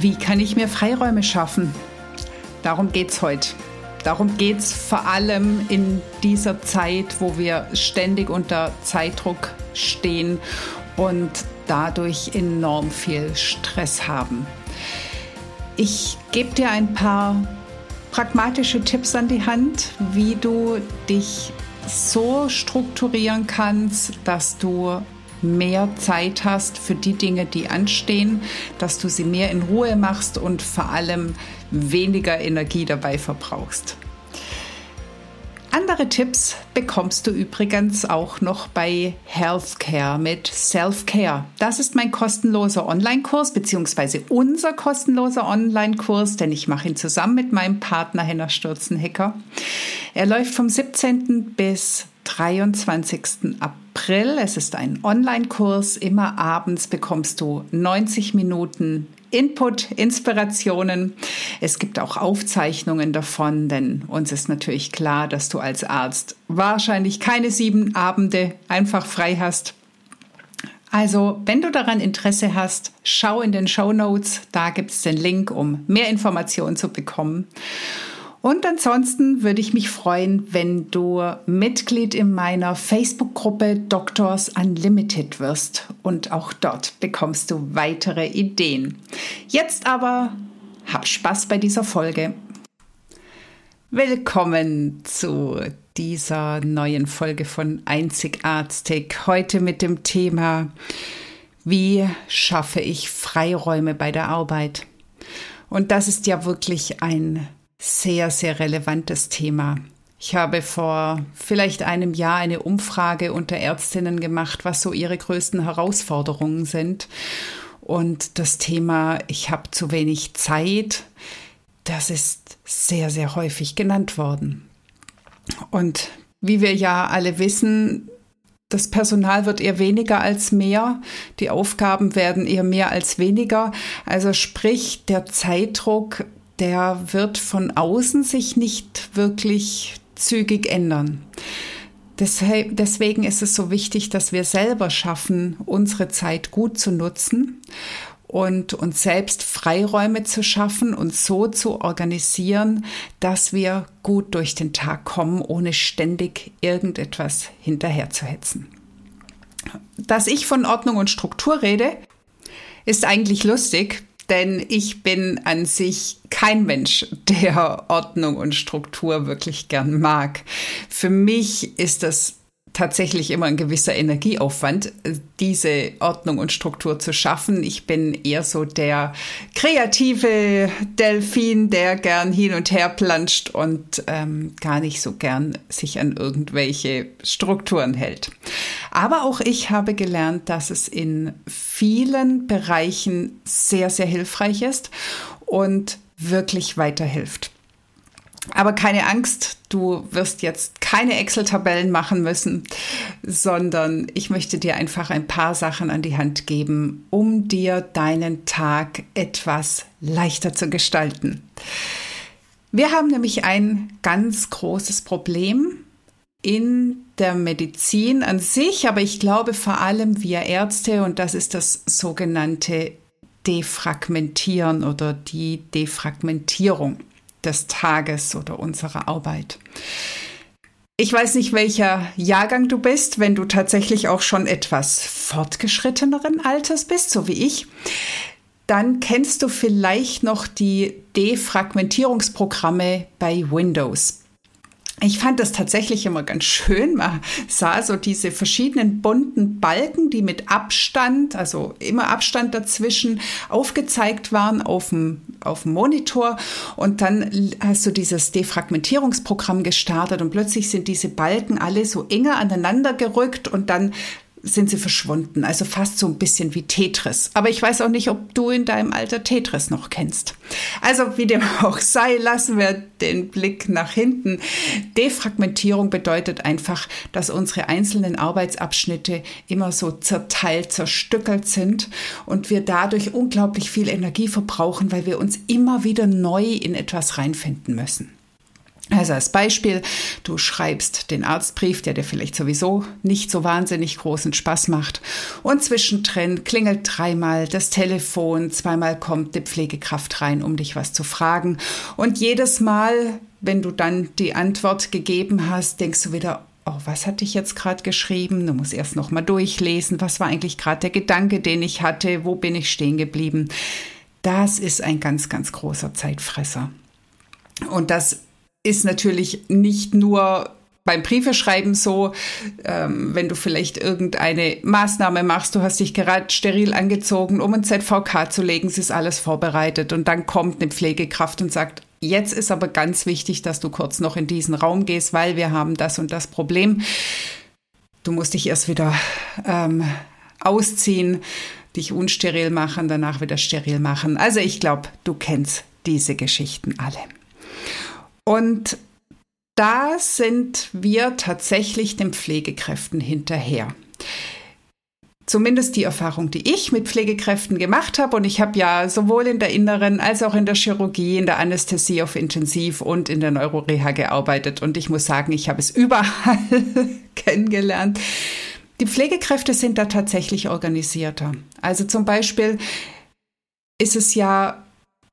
Wie kann ich mir Freiräume schaffen? Darum geht es heute. Darum geht es vor allem in dieser Zeit, wo wir ständig unter Zeitdruck stehen und dadurch enorm viel Stress haben. Ich gebe dir ein paar pragmatische Tipps an die Hand, wie du dich so strukturieren kannst, dass du mehr Zeit hast für die Dinge, die anstehen, dass du sie mehr in Ruhe machst und vor allem weniger Energie dabei verbrauchst. Andere Tipps bekommst du übrigens auch noch bei Healthcare mit Self-Care. Das ist mein kostenloser Online-Kurs beziehungsweise unser kostenloser Online-Kurs, denn ich mache ihn zusammen mit meinem Partner Henner Stürzenhecker. Er läuft vom 17. bis 23. April. Es ist ein Online-Kurs. Immer abends bekommst du 90 Minuten Input, Inspirationen. Es gibt auch Aufzeichnungen davon, denn uns ist natürlich klar, dass du als Arzt wahrscheinlich keine sieben Abende einfach frei hast. Also, wenn du daran Interesse hast, schau in den Show Notes, da gibt es den Link, um mehr Informationen zu bekommen. Und ansonsten würde ich mich freuen, wenn du Mitglied in meiner Facebook-Gruppe Doctors Unlimited wirst. Und auch dort bekommst du weitere Ideen. Jetzt aber hab Spaß bei dieser Folge. Willkommen zu dieser neuen Folge von Einzigartig. Heute mit dem Thema, wie schaffe ich Freiräume bei der Arbeit? Und das ist ja wirklich ein sehr, sehr relevantes Thema. Ich habe vor vielleicht einem Jahr eine Umfrage unter Ärztinnen gemacht, was so ihre größten Herausforderungen sind. Und das Thema, ich habe zu wenig Zeit, das ist sehr, sehr häufig genannt worden. Und wie wir ja alle wissen, das Personal wird eher weniger als mehr, die Aufgaben werden eher mehr als weniger. Also sprich, der Zeitdruck der wird von außen sich nicht wirklich zügig ändern. Deswegen ist es so wichtig, dass wir selber schaffen, unsere Zeit gut zu nutzen und uns selbst Freiräume zu schaffen und so zu organisieren, dass wir gut durch den Tag kommen, ohne ständig irgendetwas hinterherzuhetzen. Dass ich von Ordnung und Struktur rede, ist eigentlich lustig, denn ich bin an sich kein Mensch, der Ordnung und Struktur wirklich gern mag. Für mich ist das tatsächlich immer ein gewisser Energieaufwand, diese Ordnung und Struktur zu schaffen. Ich bin eher so der kreative Delfin, der gern hin und her planscht und ähm, gar nicht so gern sich an irgendwelche Strukturen hält. Aber auch ich habe gelernt, dass es in vielen Bereichen sehr, sehr hilfreich ist und wirklich weiterhilft. Aber keine Angst, du wirst jetzt keine Excel-Tabellen machen müssen, sondern ich möchte dir einfach ein paar Sachen an die Hand geben, um dir deinen Tag etwas leichter zu gestalten. Wir haben nämlich ein ganz großes Problem in der Medizin an sich, aber ich glaube vor allem wir Ärzte, und das ist das sogenannte Defragmentieren oder die Defragmentierung des Tages oder unserer Arbeit. Ich weiß nicht, welcher Jahrgang du bist, wenn du tatsächlich auch schon etwas fortgeschritteneren Alters bist, so wie ich. Dann kennst du vielleicht noch die Defragmentierungsprogramme bei Windows. Ich fand das tatsächlich immer ganz schön. Man sah so diese verschiedenen bunten Balken, die mit Abstand, also immer Abstand dazwischen, aufgezeigt waren auf dem, auf dem Monitor. Und dann hast du dieses Defragmentierungsprogramm gestartet und plötzlich sind diese Balken alle so enger aneinander gerückt und dann sind sie verschwunden. Also fast so ein bisschen wie Tetris. Aber ich weiß auch nicht, ob du in deinem Alter Tetris noch kennst. Also wie dem auch sei, lassen wir den Blick nach hinten. Defragmentierung bedeutet einfach, dass unsere einzelnen Arbeitsabschnitte immer so zerteilt, zerstückelt sind und wir dadurch unglaublich viel Energie verbrauchen, weil wir uns immer wieder neu in etwas reinfinden müssen. Also als Beispiel, du schreibst den Arztbrief, der dir vielleicht sowieso nicht so wahnsinnig großen Spaß macht. Und zwischendrin klingelt dreimal das Telefon, zweimal kommt die Pflegekraft rein, um dich was zu fragen. Und jedes Mal, wenn du dann die Antwort gegeben hast, denkst du wieder, oh, was hatte ich jetzt gerade geschrieben? Du musst erst noch mal durchlesen. Was war eigentlich gerade der Gedanke, den ich hatte? Wo bin ich stehen geblieben? Das ist ein ganz, ganz großer Zeitfresser. Und das ist natürlich nicht nur beim Briefeschreiben so, ähm, wenn du vielleicht irgendeine Maßnahme machst, du hast dich gerade steril angezogen, um ein ZVK zu legen, es ist alles vorbereitet und dann kommt eine Pflegekraft und sagt, jetzt ist aber ganz wichtig, dass du kurz noch in diesen Raum gehst, weil wir haben das und das Problem. Du musst dich erst wieder ähm, ausziehen, dich unsteril machen, danach wieder steril machen. Also ich glaube, du kennst diese Geschichten alle. Und da sind wir tatsächlich den Pflegekräften hinterher. Zumindest die Erfahrung, die ich mit Pflegekräften gemacht habe. Und ich habe ja sowohl in der Inneren als auch in der Chirurgie, in der Anästhesie auf Intensiv und in der Neuroreha gearbeitet. Und ich muss sagen, ich habe es überall kennengelernt. Die Pflegekräfte sind da tatsächlich organisierter. Also zum Beispiel ist es ja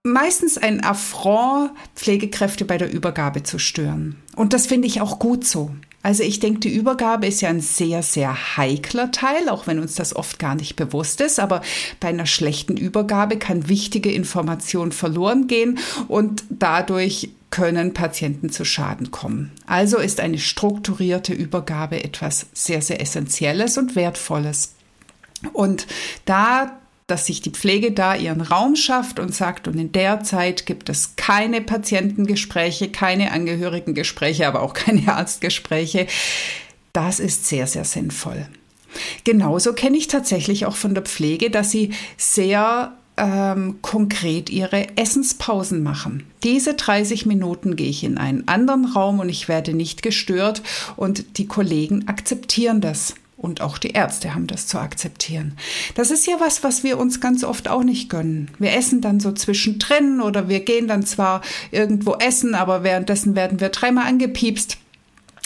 meistens ein Affront, Pflegekräfte bei der Übergabe zu stören. Und das finde ich auch gut so. Also ich denke, die Übergabe ist ja ein sehr, sehr heikler Teil, auch wenn uns das oft gar nicht bewusst ist. Aber bei einer schlechten Übergabe kann wichtige Information verloren gehen und dadurch können Patienten zu Schaden kommen. Also ist eine strukturierte Übergabe etwas sehr, sehr Essentielles und Wertvolles. Und da dass sich die Pflege da ihren Raum schafft und sagt, und in der Zeit gibt es keine Patientengespräche, keine Angehörigengespräche, aber auch keine Arztgespräche. Das ist sehr, sehr sinnvoll. Genauso kenne ich tatsächlich auch von der Pflege, dass sie sehr ähm, konkret ihre Essenspausen machen. Diese 30 Minuten gehe ich in einen anderen Raum und ich werde nicht gestört und die Kollegen akzeptieren das. Und auch die Ärzte haben das zu akzeptieren. Das ist ja was, was wir uns ganz oft auch nicht gönnen. Wir essen dann so zwischendrin oder wir gehen dann zwar irgendwo essen, aber währenddessen werden wir dreimal angepiepst.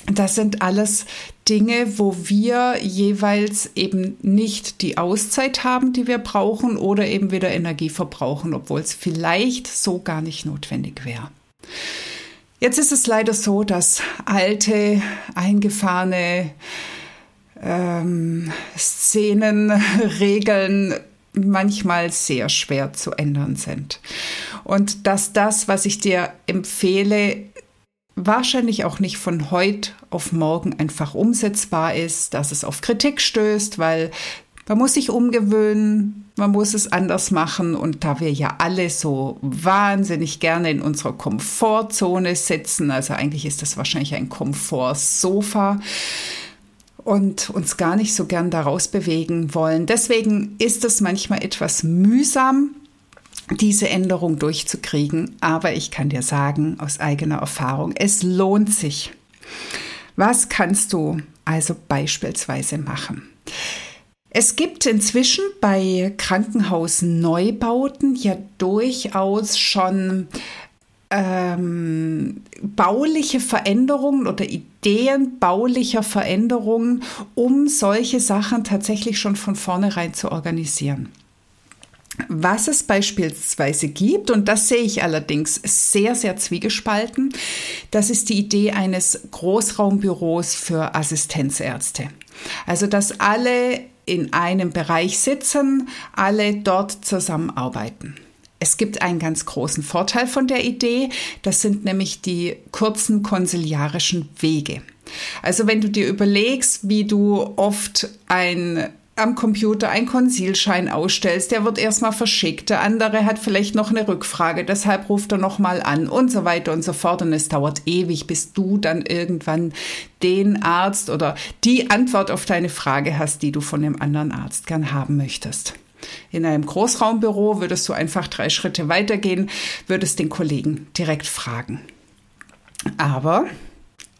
Das sind alles Dinge, wo wir jeweils eben nicht die Auszeit haben, die wir brauchen oder eben wieder Energie verbrauchen, obwohl es vielleicht so gar nicht notwendig wäre. Jetzt ist es leider so, dass alte, eingefahrene ähm, Szenen, Regeln manchmal sehr schwer zu ändern sind. Und dass das, was ich dir empfehle, wahrscheinlich auch nicht von heute auf morgen einfach umsetzbar ist, dass es auf Kritik stößt, weil man muss sich umgewöhnen, man muss es anders machen und da wir ja alle so wahnsinnig gerne in unserer Komfortzone sitzen, also eigentlich ist das wahrscheinlich ein Komfortsofa, und uns gar nicht so gern daraus bewegen wollen. Deswegen ist es manchmal etwas mühsam, diese Änderung durchzukriegen. Aber ich kann dir sagen, aus eigener Erfahrung, es lohnt sich. Was kannst du also beispielsweise machen? Es gibt inzwischen bei Krankenhausneubauten ja durchaus schon ähm, bauliche Veränderungen oder Ideen baulicher Veränderungen, um solche Sachen tatsächlich schon von vornherein zu organisieren. Was es beispielsweise gibt, und das sehe ich allerdings sehr, sehr zwiegespalten, das ist die Idee eines Großraumbüros für Assistenzärzte. Also, dass alle in einem Bereich sitzen, alle dort zusammenarbeiten. Es gibt einen ganz großen Vorteil von der Idee, das sind nämlich die kurzen konsiliarischen Wege. Also wenn du dir überlegst, wie du oft ein am Computer einen Konsilschein ausstellst, der wird erstmal verschickt, der andere hat vielleicht noch eine Rückfrage, deshalb ruft er nochmal an und so weiter und so fort. Und es dauert ewig, bis du dann irgendwann den Arzt oder die Antwort auf deine Frage hast, die du von dem anderen Arzt gern haben möchtest. In einem Großraumbüro würdest du einfach drei Schritte weitergehen, würdest den Kollegen direkt fragen. Aber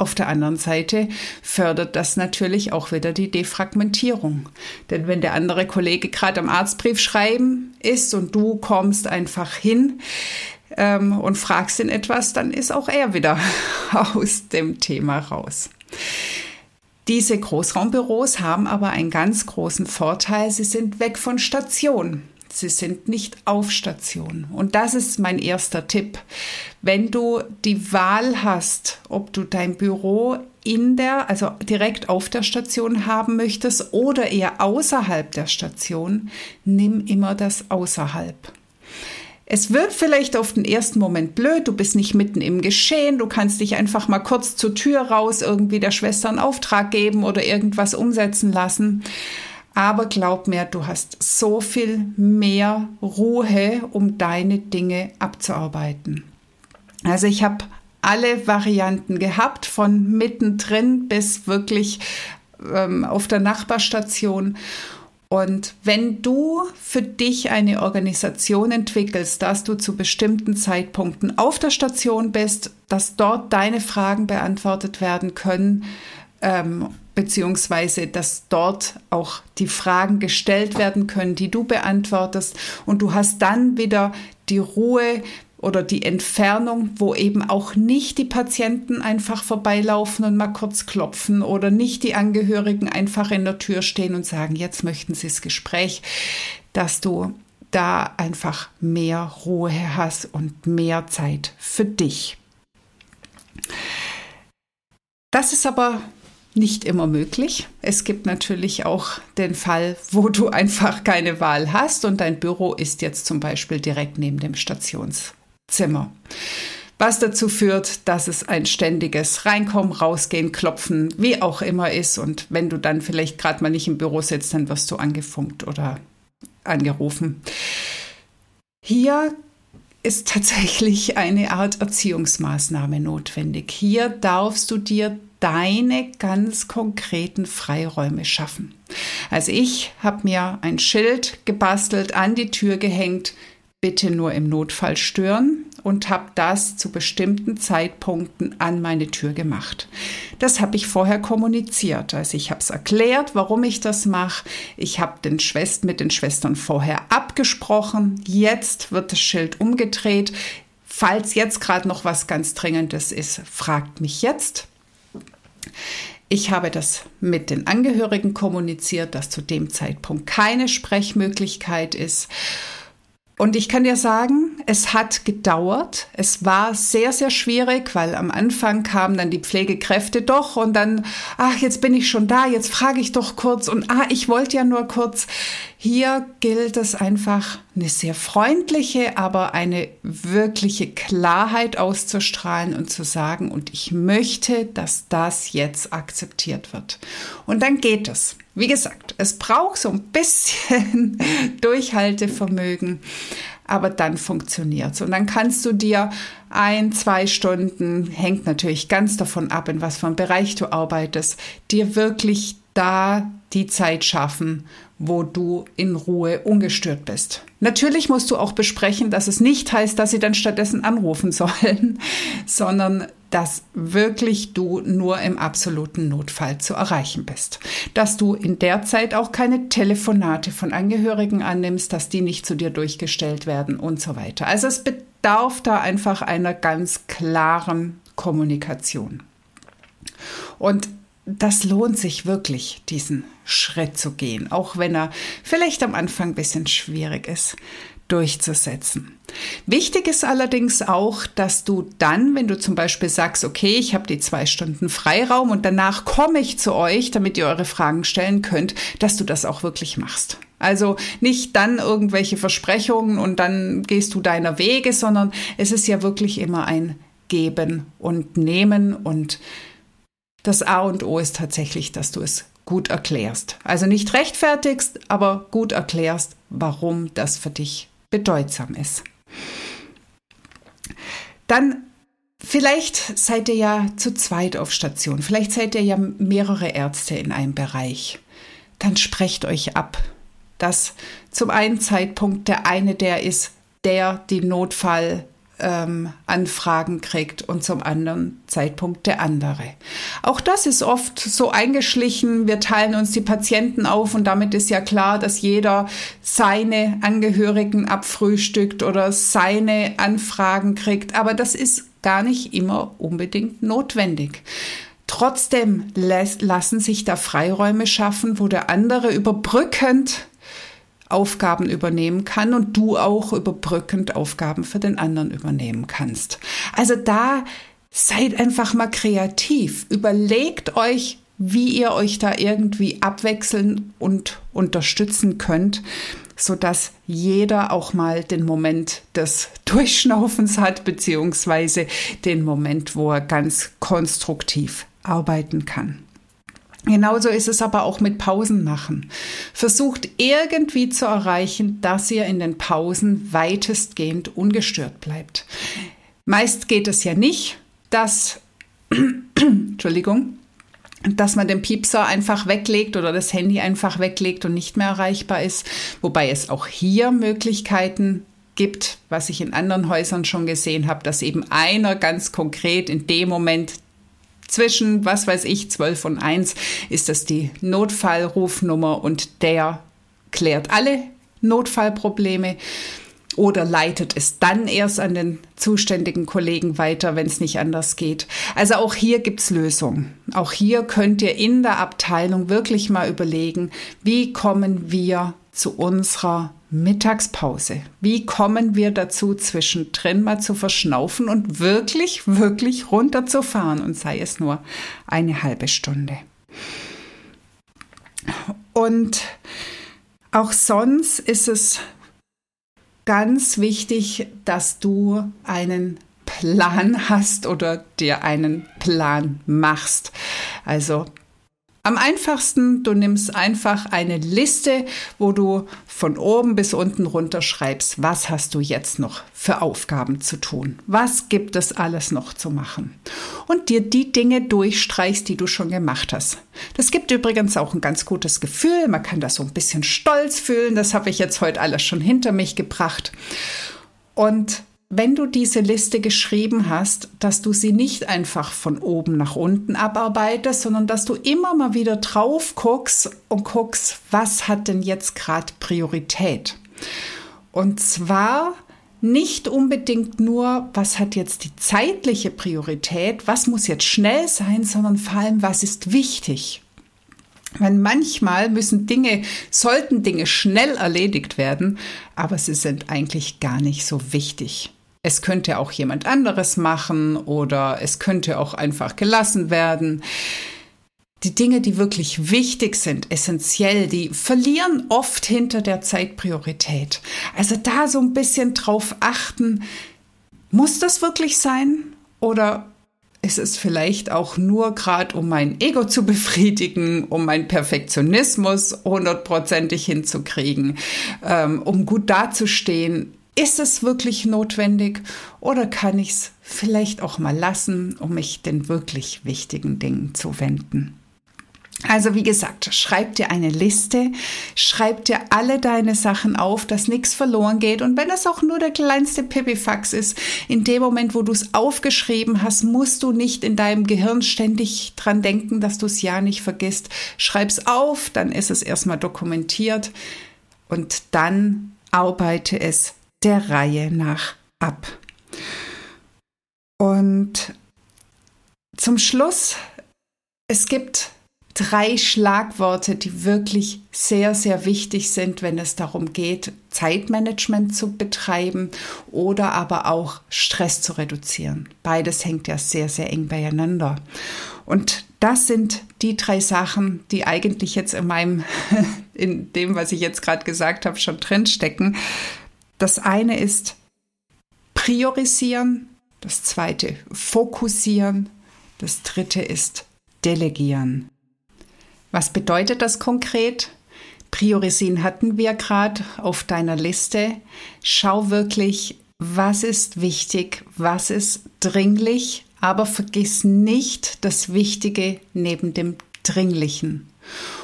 auf der anderen Seite fördert das natürlich auch wieder die Defragmentierung. Denn wenn der andere Kollege gerade am Arztbrief schreiben ist und du kommst einfach hin ähm, und fragst ihn etwas, dann ist auch er wieder aus dem Thema raus. Diese Großraumbüros haben aber einen ganz großen Vorteil, sie sind weg von Station. Sie sind nicht auf Station. Und das ist mein erster Tipp. Wenn du die Wahl hast, ob du dein Büro in der, also direkt auf der Station haben möchtest oder eher außerhalb der Station, nimm immer das außerhalb. Es wird vielleicht auf den ersten Moment blöd, du bist nicht mitten im Geschehen, du kannst dich einfach mal kurz zur Tür raus irgendwie der Schwester einen Auftrag geben oder irgendwas umsetzen lassen. Aber glaub mir, du hast so viel mehr Ruhe, um deine Dinge abzuarbeiten. Also ich habe alle Varianten gehabt, von mittendrin bis wirklich ähm, auf der Nachbarstation. Und wenn du für dich eine Organisation entwickelst, dass du zu bestimmten Zeitpunkten auf der Station bist, dass dort deine Fragen beantwortet werden können, ähm, beziehungsweise dass dort auch die Fragen gestellt werden können, die du beantwortest und du hast dann wieder die Ruhe oder die Entfernung, wo eben auch nicht die Patienten einfach vorbeilaufen und mal kurz klopfen oder nicht die Angehörigen einfach in der Tür stehen und sagen, jetzt möchten sie das Gespräch, dass du da einfach mehr Ruhe hast und mehr Zeit für dich. Das ist aber nicht immer möglich. Es gibt natürlich auch den Fall, wo du einfach keine Wahl hast und dein Büro ist jetzt zum Beispiel direkt neben dem Stationszimmer. Was dazu führt, dass es ein ständiges Reinkommen, Rausgehen, Klopfen, wie auch immer ist. Und wenn du dann vielleicht gerade mal nicht im Büro sitzt, dann wirst du angefunkt oder angerufen. Hier ist tatsächlich eine Art Erziehungsmaßnahme notwendig. Hier darfst du dir deine ganz konkreten Freiräume schaffen. Also ich habe mir ein Schild gebastelt, an die Tür gehängt, bitte nur im Notfall stören und habe das zu bestimmten Zeitpunkten an meine Tür gemacht. Das habe ich vorher kommuniziert. Also ich habe es erklärt, warum ich das mache. Ich habe den Schwest mit den Schwestern vorher abgesprochen. Jetzt wird das Schild umgedreht. Falls jetzt gerade noch was ganz Dringendes ist, fragt mich jetzt. Ich habe das mit den Angehörigen kommuniziert, dass zu dem Zeitpunkt keine Sprechmöglichkeit ist. Und ich kann dir sagen, es hat gedauert. Es war sehr, sehr schwierig, weil am Anfang kamen dann die Pflegekräfte doch und dann, ach, jetzt bin ich schon da, jetzt frage ich doch kurz und ah, ich wollte ja nur kurz. Hier gilt es einfach, eine sehr freundliche, aber eine wirkliche Klarheit auszustrahlen und zu sagen, und ich möchte, dass das jetzt akzeptiert wird. Und dann geht es. Wie gesagt, es braucht so ein bisschen Durchhaltevermögen, aber dann funktioniert es. Und dann kannst du dir ein, zwei Stunden, hängt natürlich ganz davon ab, in was für einem Bereich du arbeitest, dir wirklich da die Zeit schaffen, wo du in Ruhe ungestört bist. Natürlich musst du auch besprechen, dass es nicht heißt, dass sie dann stattdessen anrufen sollen, sondern dass wirklich du nur im absoluten Notfall zu erreichen bist. Dass du in der Zeit auch keine Telefonate von Angehörigen annimmst, dass die nicht zu dir durchgestellt werden und so weiter. Also es bedarf da einfach einer ganz klaren Kommunikation. Und das lohnt sich wirklich, diesen Schritt zu gehen, auch wenn er vielleicht am Anfang ein bisschen schwierig ist durchzusetzen. Wichtig ist allerdings auch, dass du dann, wenn du zum Beispiel sagst, okay, ich habe die zwei Stunden Freiraum und danach komme ich zu euch, damit ihr eure Fragen stellen könnt, dass du das auch wirklich machst. Also nicht dann irgendwelche Versprechungen und dann gehst du deiner Wege, sondern es ist ja wirklich immer ein Geben und Nehmen und das A und O ist tatsächlich, dass du es gut erklärst. Also nicht rechtfertigst, aber gut erklärst, warum das für dich bedeutsam ist. Dann vielleicht seid ihr ja zu zweit auf Station, vielleicht seid ihr ja mehrere Ärzte in einem Bereich. Dann sprecht euch ab, dass zum einen Zeitpunkt der eine der ist, der die Notfall ähm, Anfragen kriegt und zum anderen Zeitpunkt der andere. Auch das ist oft so eingeschlichen. Wir teilen uns die Patienten auf und damit ist ja klar, dass jeder seine Angehörigen abfrühstückt oder seine Anfragen kriegt. Aber das ist gar nicht immer unbedingt notwendig. Trotzdem lassen sich da Freiräume schaffen, wo der andere überbrückend Aufgaben übernehmen kann und du auch überbrückend Aufgaben für den anderen übernehmen kannst. Also da seid einfach mal kreativ. Überlegt euch, wie ihr euch da irgendwie abwechseln und unterstützen könnt, so dass jeder auch mal den Moment des Durchschnaufens hat, beziehungsweise den Moment, wo er ganz konstruktiv arbeiten kann. Genauso ist es aber auch mit Pausen machen. Versucht irgendwie zu erreichen, dass ihr in den Pausen weitestgehend ungestört bleibt. Meist geht es ja nicht, dass, Entschuldigung, dass man den Piepser einfach weglegt oder das Handy einfach weglegt und nicht mehr erreichbar ist, wobei es auch hier Möglichkeiten gibt, was ich in anderen Häusern schon gesehen habe, dass eben einer ganz konkret in dem Moment zwischen, was weiß ich, 12 und 1 ist das die Notfallrufnummer und der klärt alle Notfallprobleme oder leitet es dann erst an den zuständigen Kollegen weiter, wenn es nicht anders geht. Also auch hier gibt's Lösungen. Auch hier könnt ihr in der Abteilung wirklich mal überlegen, wie kommen wir zu unserer Mittagspause. Wie kommen wir dazu, zwischendrin mal zu verschnaufen und wirklich, wirklich runterzufahren und sei es nur eine halbe Stunde. Und auch sonst ist es ganz wichtig, dass du einen Plan hast oder dir einen Plan machst. Also am einfachsten, du nimmst einfach eine Liste, wo du von oben bis unten runter schreibst, was hast du jetzt noch für Aufgaben zu tun? Was gibt es alles noch zu machen? Und dir die Dinge durchstreichst, die du schon gemacht hast. Das gibt übrigens auch ein ganz gutes Gefühl. Man kann das so ein bisschen stolz fühlen. Das habe ich jetzt heute alles schon hinter mich gebracht. Und wenn du diese Liste geschrieben hast, dass du sie nicht einfach von oben nach unten abarbeitest, sondern dass du immer mal wieder drauf guckst und guckst, was hat denn jetzt gerade Priorität? Und zwar nicht unbedingt nur, was hat jetzt die zeitliche Priorität, was muss jetzt schnell sein, sondern vor allem, was ist wichtig. Wenn manchmal müssen Dinge, sollten Dinge schnell erledigt werden, aber sie sind eigentlich gar nicht so wichtig. Es könnte auch jemand anderes machen oder es könnte auch einfach gelassen werden. Die Dinge, die wirklich wichtig sind, essentiell, die verlieren oft hinter der Zeitpriorität. Also da so ein bisschen drauf achten, muss das wirklich sein oder ist es vielleicht auch nur gerade, um mein Ego zu befriedigen, um meinen Perfektionismus hundertprozentig hinzukriegen, ähm, um gut dazustehen. Ist es wirklich notwendig oder kann ich es vielleicht auch mal lassen, um mich den wirklich wichtigen Dingen zu wenden? Also wie gesagt, schreib dir eine Liste, schreib dir alle deine Sachen auf, dass nichts verloren geht. Und wenn es auch nur der kleinste Pipifax ist, in dem Moment, wo du es aufgeschrieben hast, musst du nicht in deinem Gehirn ständig dran denken, dass du es ja nicht vergisst. Schreib's auf, dann ist es erstmal dokumentiert und dann arbeite es der Reihe nach ab. Und zum Schluss, es gibt drei Schlagworte, die wirklich sehr, sehr wichtig sind, wenn es darum geht, Zeitmanagement zu betreiben oder aber auch Stress zu reduzieren. Beides hängt ja sehr, sehr eng beieinander. Und das sind die drei Sachen, die eigentlich jetzt in meinem, in dem, was ich jetzt gerade gesagt habe, schon drinstecken. Das eine ist priorisieren, das zweite fokussieren, das dritte ist delegieren. Was bedeutet das konkret? Priorisieren hatten wir gerade auf deiner Liste. Schau wirklich, was ist wichtig, was ist dringlich, aber vergiss nicht das Wichtige neben dem Dringlichen.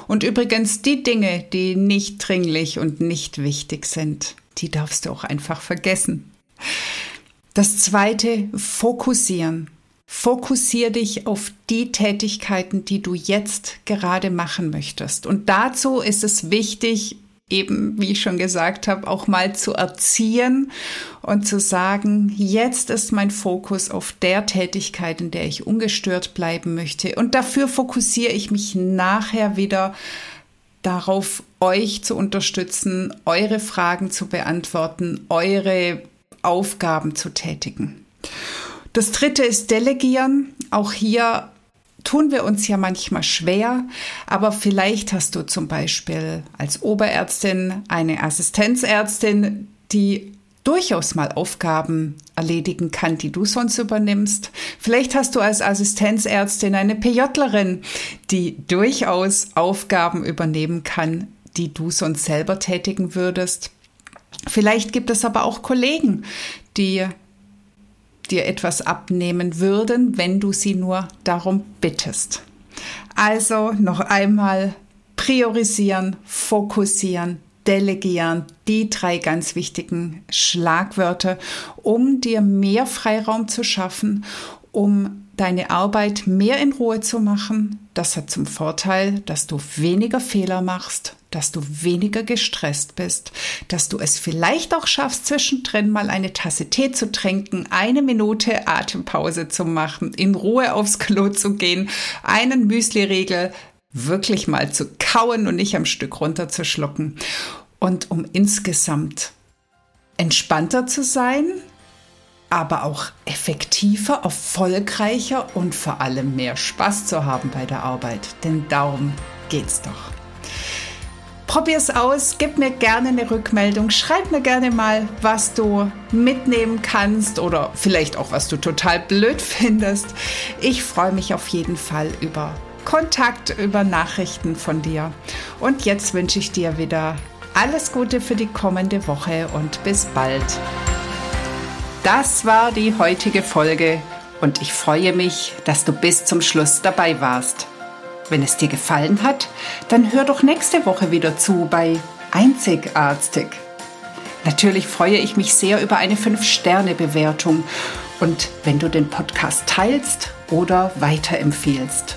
Und übrigens die Dinge, die nicht dringlich und nicht wichtig sind, die darfst du auch einfach vergessen. Das zweite, fokussieren. Fokussier dich auf die Tätigkeiten, die du jetzt gerade machen möchtest. Und dazu ist es wichtig, eben, wie ich schon gesagt habe, auch mal zu erziehen und zu sagen, jetzt ist mein Fokus auf der Tätigkeit, in der ich ungestört bleiben möchte. Und dafür fokussiere ich mich nachher wieder darauf, euch zu unterstützen, eure Fragen zu beantworten, eure Aufgaben zu tätigen. Das dritte ist Delegieren. Auch hier tun wir uns ja manchmal schwer, aber vielleicht hast du zum Beispiel als Oberärztin eine Assistenzärztin, die durchaus mal Aufgaben erledigen kann, die du sonst übernimmst. Vielleicht hast du als Assistenzärztin eine PJlerin, die durchaus Aufgaben übernehmen kann, die du sonst selber tätigen würdest. Vielleicht gibt es aber auch Kollegen, die dir etwas abnehmen würden, wenn du sie nur darum bittest. Also noch einmal priorisieren, fokussieren, delegieren, die drei ganz wichtigen Schlagwörter, um dir mehr Freiraum zu schaffen, um deine Arbeit mehr in Ruhe zu machen. Das hat zum Vorteil, dass du weniger Fehler machst, dass du weniger gestresst bist, dass du es vielleicht auch schaffst, zwischendrin mal eine Tasse Tee zu trinken, eine Minute Atempause zu machen, in Ruhe aufs Klo zu gehen, einen Müsli-Riegel wirklich mal zu kauen und nicht am Stück runterzuschlucken. Und um insgesamt entspannter zu sein, aber auch effektiver, erfolgreicher und vor allem mehr Spaß zu haben bei der Arbeit. Denn darum geht's doch. Probier's aus, gib mir gerne eine Rückmeldung, schreib mir gerne mal, was du mitnehmen kannst oder vielleicht auch, was du total blöd findest. Ich freue mich auf jeden Fall über Kontakt, über Nachrichten von dir. Und jetzt wünsche ich dir wieder alles Gute für die kommende Woche und bis bald. Das war die heutige Folge und ich freue mich, dass du bis zum Schluss dabei warst. Wenn es dir gefallen hat, dann hör doch nächste Woche wieder zu bei Einzigartig. Natürlich freue ich mich sehr über eine 5-Sterne-Bewertung und wenn du den Podcast teilst oder weiterempfehlst.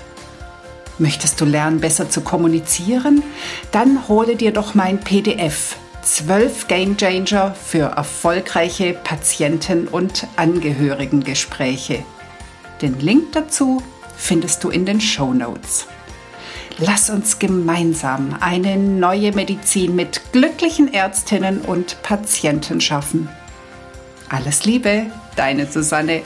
Möchtest du lernen, besser zu kommunizieren? Dann hole dir doch mein PDF 12 Game Changer für erfolgreiche Patienten- und Angehörigengespräche. Den Link dazu findest du in den Show Notes. Lass uns gemeinsam eine neue Medizin mit glücklichen Ärztinnen und Patienten schaffen. Alles Liebe, deine Susanne